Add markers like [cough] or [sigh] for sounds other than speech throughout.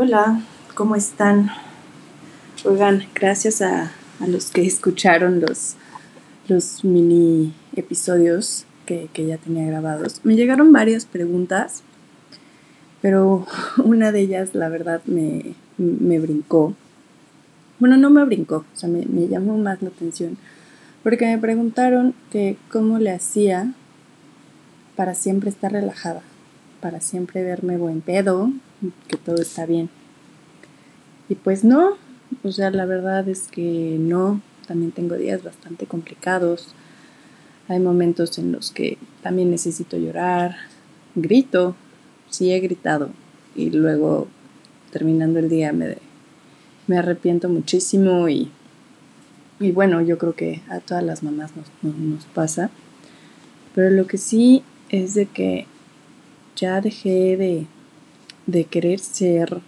Hola, ¿cómo están? Oigan, gracias a, los que escucharon los, los mini episodios que, ya tenía grabados. Me llegaron varias preguntas, pero [laughs] una de ellas, la verdad, me, brincó. Bueno, no me brincó, o sea, me, me llamó más la atención, porque me preguntaron que cómo le hacía para siempre estar relajada, para siempre verme buen pedo, que todo está bien. Y pues no, o sea, la verdad es que no, también tengo días bastante complicados. Hay momentos en los que también necesito llorar, grito, sí he gritado y luego terminando el día me, me arrepiento muchísimo y, y bueno, yo creo que a todas las mamás nos, nos pasa. Pero lo que sí es de que ya dejé de, de querer ser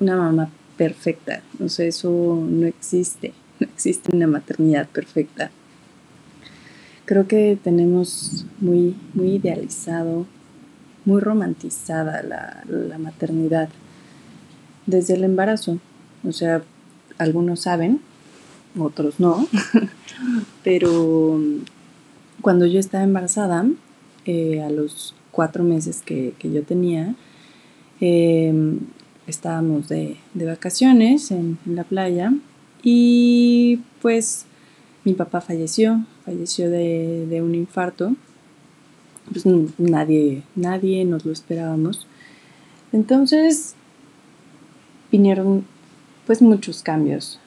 una mamá perfecta. O sea, eso no existe. No existe una maternidad perfecta. Creo que tenemos muy, muy idealizado, muy romantizada la, la maternidad desde el embarazo. O sea, algunos saben, otros no, [laughs] pero cuando yo estaba embarazada, eh, a los cuatro meses que, yo tenía, em, estábamos de, vacaciones en, la playa y pues mi papá falleció, falleció de, un infarto. Pues nadie, nadie nos lo esperábamos. Entonces vinieron pues muchos cambios.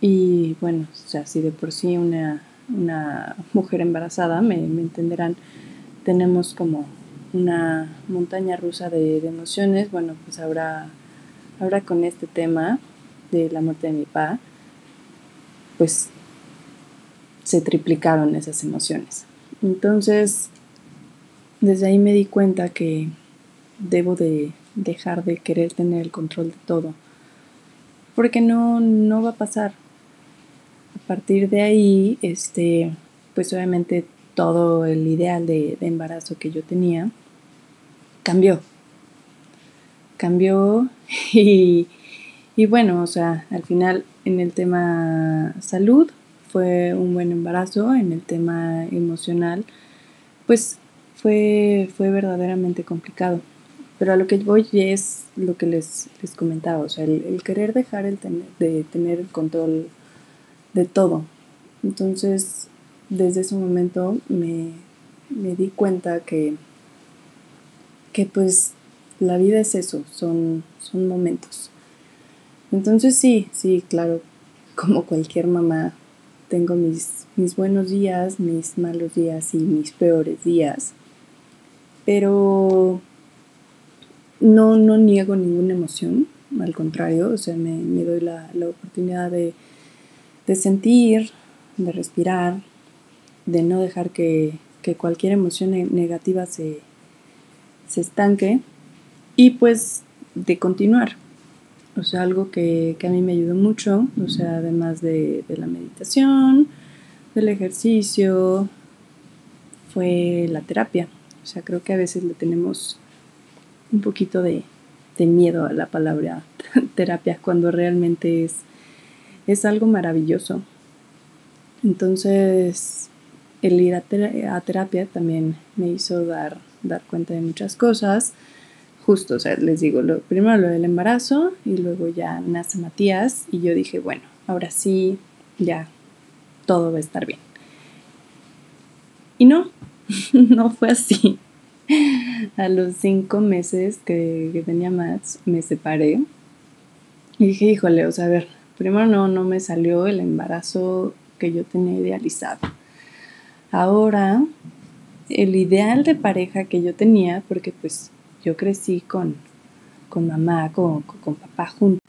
Y bueno, o sea, si de por sí una, mujer embarazada, me entenderán, tenemos como una montaña rusa de, emociones. Bueno, pues ahora, ahora con este tema de la muerte de mi papá, pues se triplicaron esas emociones. Entonces, desde ahí me di cuenta que debo de dejar de querer tener el control de todo, porque no, no va a pasar. A partir de ahí, este, pues obviamente todo el ideal de, embarazo que yo tenía cambió. Cambió [laughs] y, bueno, o sea, al final en el tema salud fue un buen embarazo, en el tema emocional, pues fue, fue verdaderamente complicado. Pero a lo que voy es lo que les, les comentaba, o sea, el, querer dejar el de tener el control de todo. Entonces, desde ese momento me, di cuenta que, que pues la vida es eso, son, son momentos. Entonces sí, sí, claro, [laughs] como cualquier mamá, tengo mis, mis buenos días, mis malos días y mis peores días, pero no, no niego ninguna emoción, al contrario, o sea, me, doy la, oportunidad de, de sentir, de respirar, de no dejar que, cualquier emoción negativa se, estanque y pues de continuar. O sea, algo que, a mí me ayudó mucho, o sea, además de, la meditación, del ejercicio, fue la terapia. O sea, creo que a veces le tenemos un poquito de, miedo a la palabra [laughs] terapia cuando realmente es, es algo maravilloso. Entonces, el ir a, terapia también me hizo dar, dar cuenta de muchas cosas. Justo, o sea, les digo, lo, primero lo del embarazo y luego ya nace Matías y yo dije, bueno, ahora sí, ya todo va a estar bien. Y no, [laughs] no fue así. A los cinco meses que, que tenía más, me separé y dije, híjole, o sea, a ver, primero no, no me salió el embarazo que yo tenía idealizado Ahora, el ideal de pareja que yo tenía, porque pues yo crecí con, con mamá, con, con, papá juntos.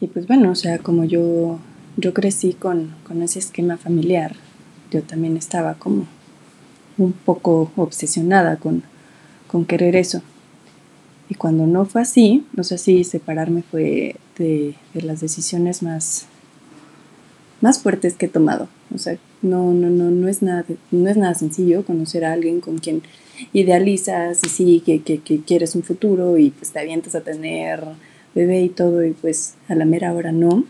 Y pues bueno, o sea, como yo, yo crecí con, con ese esquema familiar, yo también estaba como un poco obsesionada con, con querer eso. Y cuando no fue así, no sé si separarme fue de, de las decisiones más más fuertes que he tomado. O sea, no, no, no, no es nada, no es nada sencillo conocer a alguien con quien idealizas y sí, que, que, que quieres un futuro y pues te avientas a tener bebé y todo y pues a la mera hora no.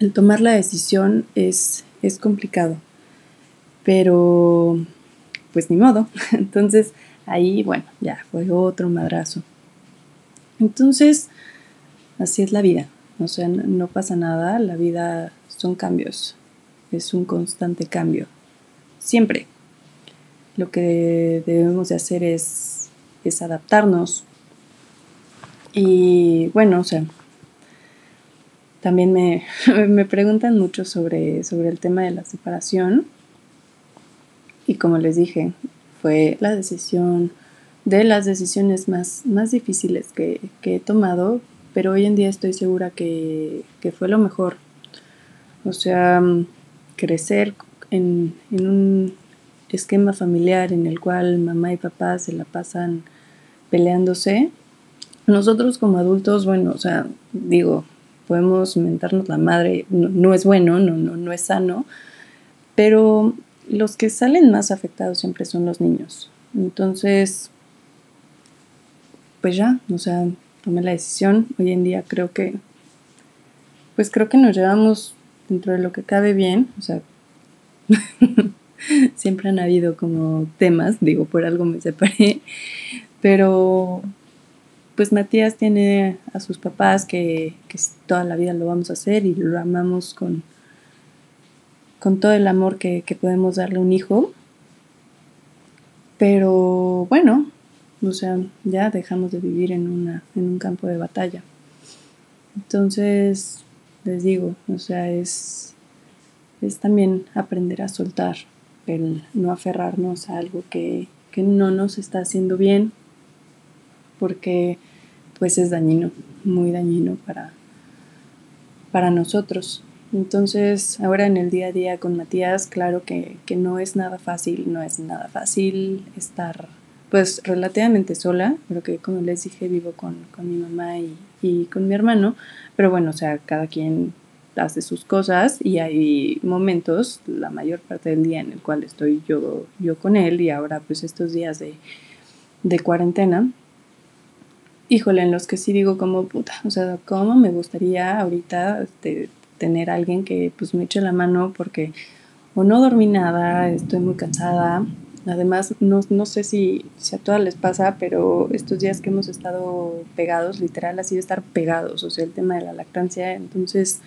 El tomar la decisión es, es complicado, pero pues ni modo. [laughs] Entonces ahí, bueno, ya fue otro madrazo. Entonces, así es la vida. O sea, no pasa nada, la vida son cambios, es un constante cambio, siempre. Lo que debemos de hacer es, es adaptarnos. Y bueno, o sea, también me, [laughs] me preguntan mucho sobre, sobre el tema de la separación. Y como les dije, fue la decisión de las decisiones más, más difíciles que, que he tomado, pero hoy en día estoy segura que, que fue lo mejor. O sea, crecer en, en, un esquema familiar en el cual mamá y papá se la pasan peleándose. Nosotros como adultos, bueno, o sea, digo, podemos mentarnos la madre, no, es bueno, no, no, no es sano, pero los que salen más afectados siempre son los niños. Entonces, pues ya, o sea, tomé la decisión. Hoy en día creo que, pues creo que nos llevamos dentro de lo que cabe bien, o sea, [laughs] siempre han habido como temas, digo, por algo me separé, pero pues Matías tiene a sus papás que, que toda la vida lo vamos a hacer y lo amamos con, con todo el amor que, que podemos darle a un hijo. Pero bueno, o sea, ya dejamos de vivir en, una, en un campo de batalla. Entonces, les digo, o sea, es, es también aprender a soltar, el no aferrarnos a algo que, que no nos está haciendo bien, porque pues es dañino, muy dañino para, para nosotros. Entonces, ahora en el día a día con Matías, claro que, que no es nada fácil, no es nada fácil estar pues relativamente sola, pero que como les dije vivo con, con mi mamá y, y, con mi hermano, pero bueno, o sea, cada quien hace sus cosas y hay momentos, la mayor parte del día en el cual estoy yo, yo con él y ahora pues estos días de, de cuarentena, híjole, en los que sí digo como puta, o sea, cómo me gustaría ahorita tener alguien que pues me eche la mano porque o no dormí nada, estoy muy cansada, Además, no, no sé si, si, a todas les pasa, pero estos días que hemos estado pegados, literal, así de estar pegados, o sea, el tema de la lactancia, entonces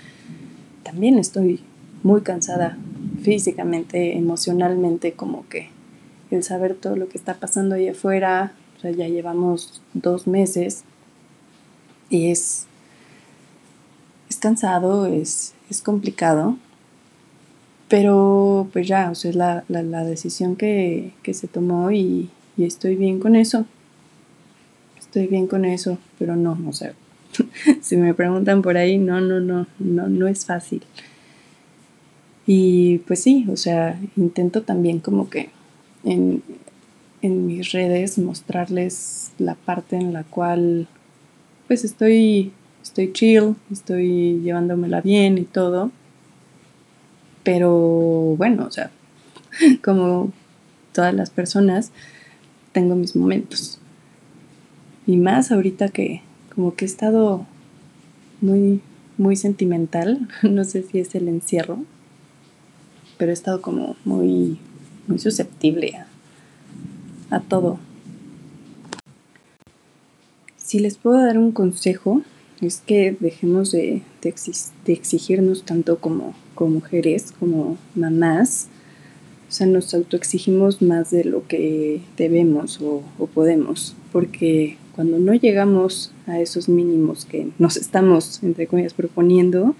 también estoy muy cansada físicamente, emocionalmente, como que el saber todo lo que está pasando ahí afuera, o sea, ya llevamos dos meses y es, es cansado, es, es complicado, pero pues ya, o sea, es la, la, la decisión que, que, se tomó y, y, estoy bien con eso. Estoy bien con eso, pero no, o sea, [laughs] si me preguntan por ahí, no, no, no, no, no es fácil. Y pues sí, o sea, intento también como que en, en mis redes mostrarles la parte en la cual pues estoy, estoy chill, estoy llevándomela bien y todo pero bueno, o sea, [laughs] como todas las personas, tengo mis momentos. Y más ahorita que como que he estado muy, muy sentimental, [laughs] no sé si es el encierro, pero he estado como muy, muy susceptible a, a todo. Si les puedo dar un consejo, es que dejemos de, de, de exigirnos tanto como como mujeres, como mamás, o sea, nos autoexigimos más de lo que debemos o, podemos, porque cuando no llegamos a esos mínimos que nos estamos, entre comillas, proponiendo,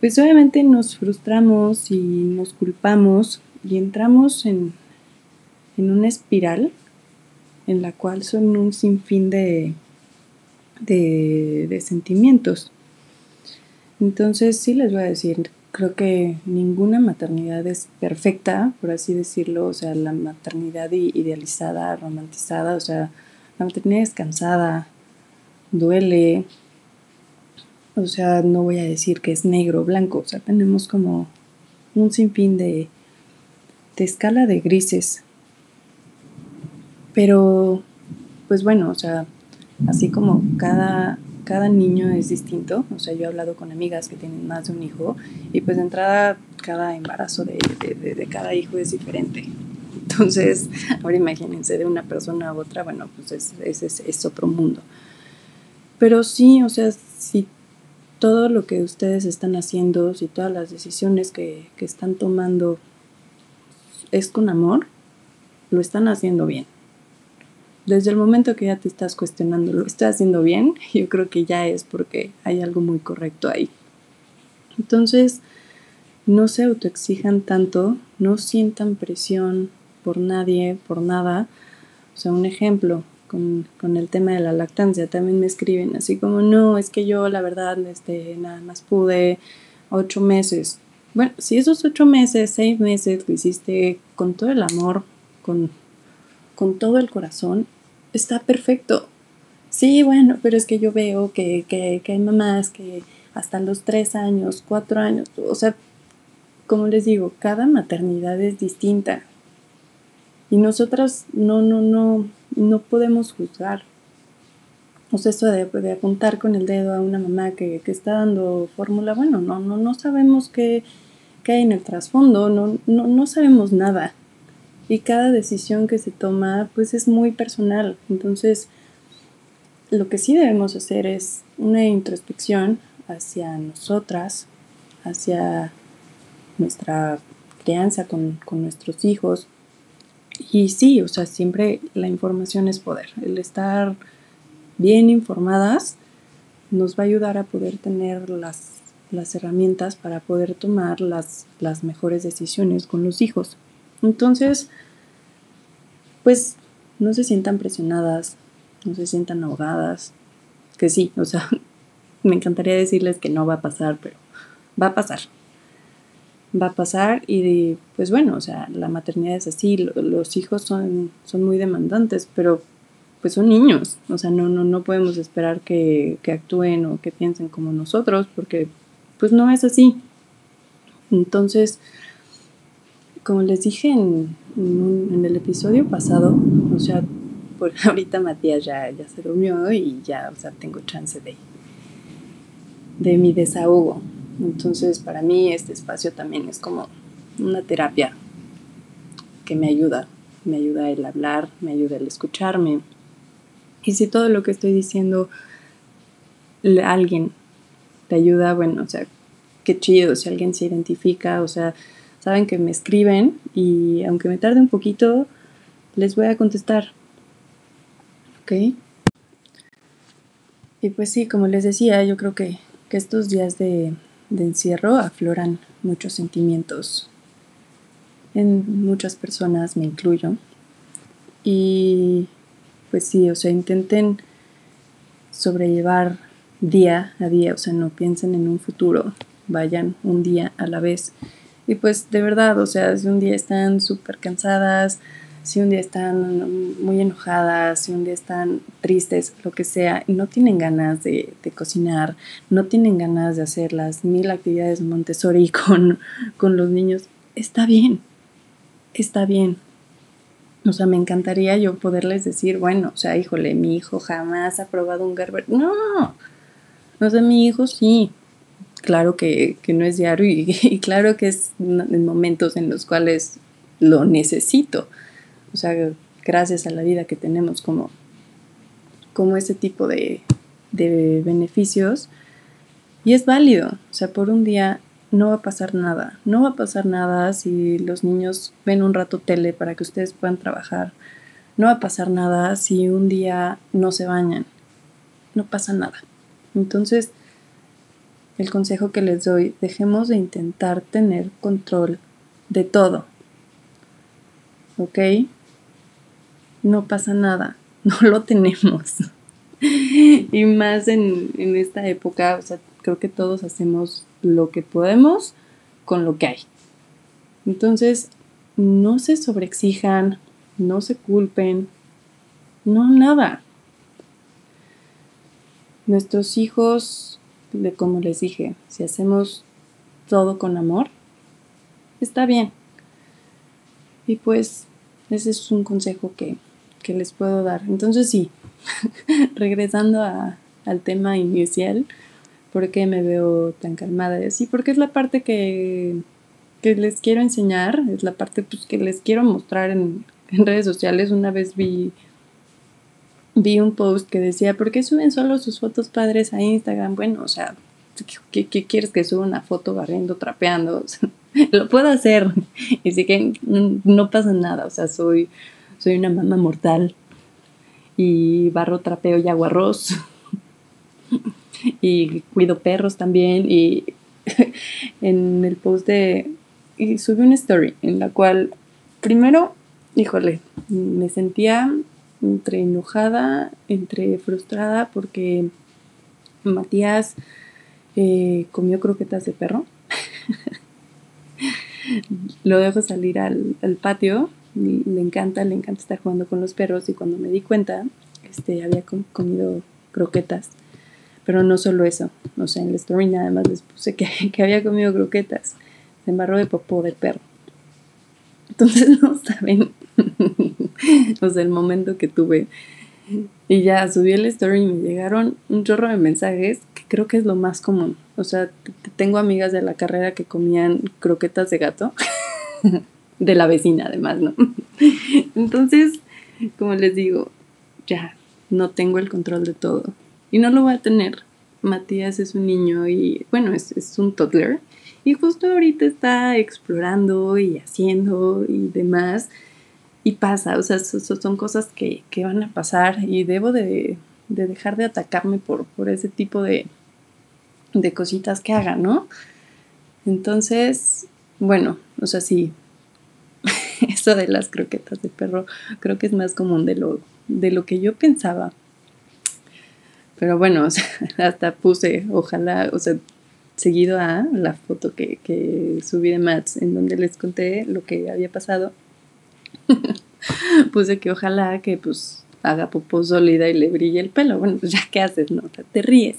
pues obviamente nos frustramos y nos culpamos y entramos en, en una espiral en la cual son un sinfín de, de, de sentimientos. Entonces sí les voy a decir, creo que ninguna maternidad es perfecta, por así decirlo, o sea, la maternidad idealizada, romantizada, o sea, la maternidad es cansada, duele, o sea, no voy a decir que es negro o blanco, o sea, tenemos como un sinfín de, de escala de grises. Pero, pues bueno, o sea, así como cada, cada niño es distinto, o sea, yo he hablado con amigas que tienen más de un hijo y pues de entrada cada embarazo de, de, cada hijo es diferente. Entonces, [laughs] ahora imagínense de una persona a otra, bueno, pues es, es, es otro mundo. Pero sí, o sea, si todo lo que ustedes están haciendo, si todas las decisiones que, que están tomando es con amor, lo están haciendo bien. Desde el momento que ya te estás cuestionando, ¿lo estás haciendo bien? [laughs] Yo creo que ya es porque hay algo muy correcto ahí. Entonces, no se autoexijan tanto, no sientan presión por nadie, por nada. O sea, un ejemplo, con, el tema de la lactancia. También me escriben así como, no, es que yo la verdad este, nada más pude ocho meses. Bueno, si esos ocho meses, seis meses lo hiciste con todo el amor, con, con todo el corazón, está perfecto. Sí, bueno, pero es que yo veo que, que, que hay mamás que hasta los tres años, cuatro años, o sea, como les digo, cada maternidad es distinta. Y nosotras no, no, no, no podemos juzgar. O sea, eso de, de, apuntar con el dedo a una mamá que, está dando fórmula, bueno, no, no, no sabemos qué, hay en el trasfondo, no, no, no sabemos nada. Y cada decisión que se toma, pues es muy personal. Entonces, lo que sí debemos hacer es una introspección hacia nosotras, hacia nuestra crianza con, con nuestros hijos, y sí, o sea, siempre la información es poder. El estar bien informadas nos va a ayudar a poder tener las, las herramientas para poder tomar las, las mejores decisiones con los hijos. Entonces, pues no se sientan presionadas, no se sientan ahogadas, que sí, o sea, [laughs] me encantaría decirles que no va a pasar, pero va a pasar va a pasar y pues bueno, o sea, la maternidad es así, los hijos son, son muy demandantes, pero pues son niños, o sea, no, no, no podemos esperar que, actúen o que piensen como nosotros, porque pues no es así. Entonces, como les dije en, en, el episodio pasado, o sea, por [laughs] ahorita Matías ya, ya se durmió y ya, o sea, tengo chance de, de mi desahogo. Entonces, para mí este espacio también es como una terapia que me ayuda, me ayuda el hablar, me ayuda el escucharme. Y si todo lo que estoy diciendo alguien te ayuda, bueno, o sea, qué chido, si alguien se identifica, o sea, saben que me escriben y aunque me tarde un poquito, les voy a contestar. ¿Ok? Y pues sí, como les decía, yo creo que, que estos días de, de encierro afloran muchos sentimientos en muchas personas, me incluyo. Y pues sí, o sea, intenten sobrellevar día a día, o sea, no piensen en un futuro, vayan un día a la vez. Y pues de verdad, o sea, si un día están súper cansadas, si un día están muy enojadas, si un día están tristes, lo que sea, y no tienen ganas de, cocinar, no tienen ganas de hacer las mil actividades Montessori [laughs] con, con los niños, está bien, está bien. O sea, me encantaría yo poderles decir, bueno, o sea, híjole, mi hijo jamás ha probado un Gerber. No, o sea, mi hijo sí, claro que, no es diario y, [laughs] y, claro que es en momentos en los cuales lo necesito o sea, gracias a la vida que tenemos como, como ese tipo de, de beneficios. Y es válido, o sea, por un día no va a pasar nada. No va a pasar nada si los niños ven un rato tele para que ustedes puedan trabajar. No va a pasar nada si un día no se bañan. No pasa nada. Entonces, el consejo que les doy, dejemos de intentar tener control de todo. ¿Ok? no pasa nada, [laughs] no lo tenemos. y más en, esta época, o sea, creo que todos hacemos lo que podemos con lo que hay. Entonces, no se sobreexijan, no se culpen, no nada. Nuestros hijos, como les dije, si hacemos todo con amor, está bien. Y pues ese es un consejo que, que les puedo dar. Entonces sí, [laughs] regresando a, al tema inicial, ¿por qué me veo tan calmada? Y así, porque es la parte que, que les quiero enseñar, es la parte pues, que les quiero mostrar en, en redes sociales. Una vez vi vi un post que decía, ¿por qué suben solo sus fotos padres a Instagram? Bueno, o sea, ¿qué, quieres que suba una foto barriendo, trapeando? [laughs] lo puedo hacer. Y sí que no pasa nada, o sea, soy, soy una mamá mortal. Y barro, trapeo y hago arroz. [laughs] y cuido perros también. Y [laughs] en el post de... Y subí una story en la cual, primero, híjole, me sentía entre enojada, entre frustrada porque Matías eh, comió croquetas de perro. [laughs] Lo dejo salir al, patio, le encanta, le encanta estar jugando con los perros y cuando me di cuenta, este, había comido croquetas. Pero no solo eso, o sea, en la story nada más les puse que, [laughs] que había comido croquetas. Se embarró de popó del perro. Entonces [laughs] no saben [laughs] o sea, el momento que tuve. Y ya subí el story y me llegaron un chorro de mensajes que creo que es lo más común. O sea, tengo amigas de la carrera que comían croquetas de gato. [laughs] de la vecina, además, ¿no? Entonces, como les digo, ya no tengo el control de todo. Y no lo voy a tener. Matías es un niño y, bueno, es, es un toddler. Y justo ahorita está explorando y haciendo y demás y pasa, o sea, son cosas que, van a pasar y debo de, dejar de atacarme por, por ese tipo de, de cositas que haga, ¿no? Entonces, bueno, o sea, sí, [laughs] eso de las croquetas de perro creo que es más común de lo, de lo que yo pensaba. Pero bueno, [laughs] hasta puse, ojalá, o sea, seguido a la foto que, que subí de Mats, en donde les conté lo que había pasado [laughs] puse que ojalá que pues haga popó sólida y le brille el pelo. Bueno, pues ya qué haces, ¿no? te ríes.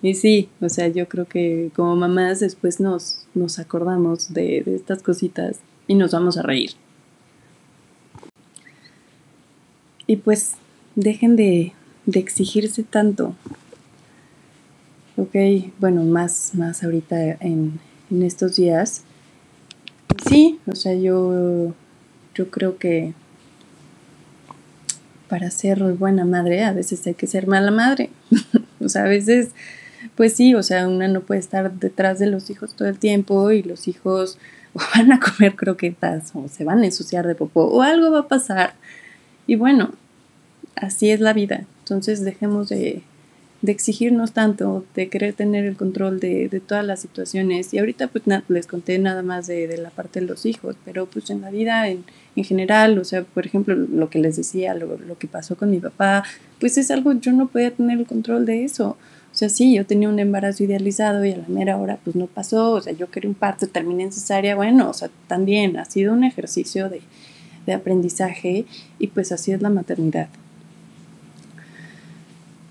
Y sí, o sea, yo creo que como mamás después nos, nos acordamos de, estas cositas y nos vamos a reír. Y pues dejen de, de exigirse tanto. Ok, bueno, más, más ahorita en, en estos días. Sí, o sea, yo yo creo que para ser buena madre a veces hay que ser mala madre. [laughs] o sea, a veces, pues sí, o sea, una no puede estar detrás de los hijos todo el tiempo y los hijos [laughs] van a comer croquetas o se van a ensuciar de popó o algo va a pasar. Y bueno, así es la vida. Entonces dejemos de, de exigirnos tanto, de querer tener el control de, de todas las situaciones. Y ahorita pues les conté nada más de, de, la parte de los hijos, pero pues en la vida en, en general, o sea, por ejemplo, lo que les decía, lo, lo, que pasó con mi papá, pues es algo, yo no podía tener el control de eso. O sea, sí, yo tenía un embarazo idealizado y a la mera hora pues no pasó, o sea, yo quería un parto, terminé en cesárea, bueno, o sea, también ha sido un ejercicio de, de aprendizaje y pues así es la maternidad.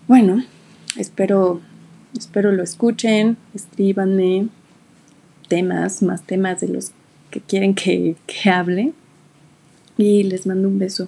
Bueno, Espero, espero lo escuchen, escríbanme temas, más temas de los que quieren que, que hable. Y les mando un beso.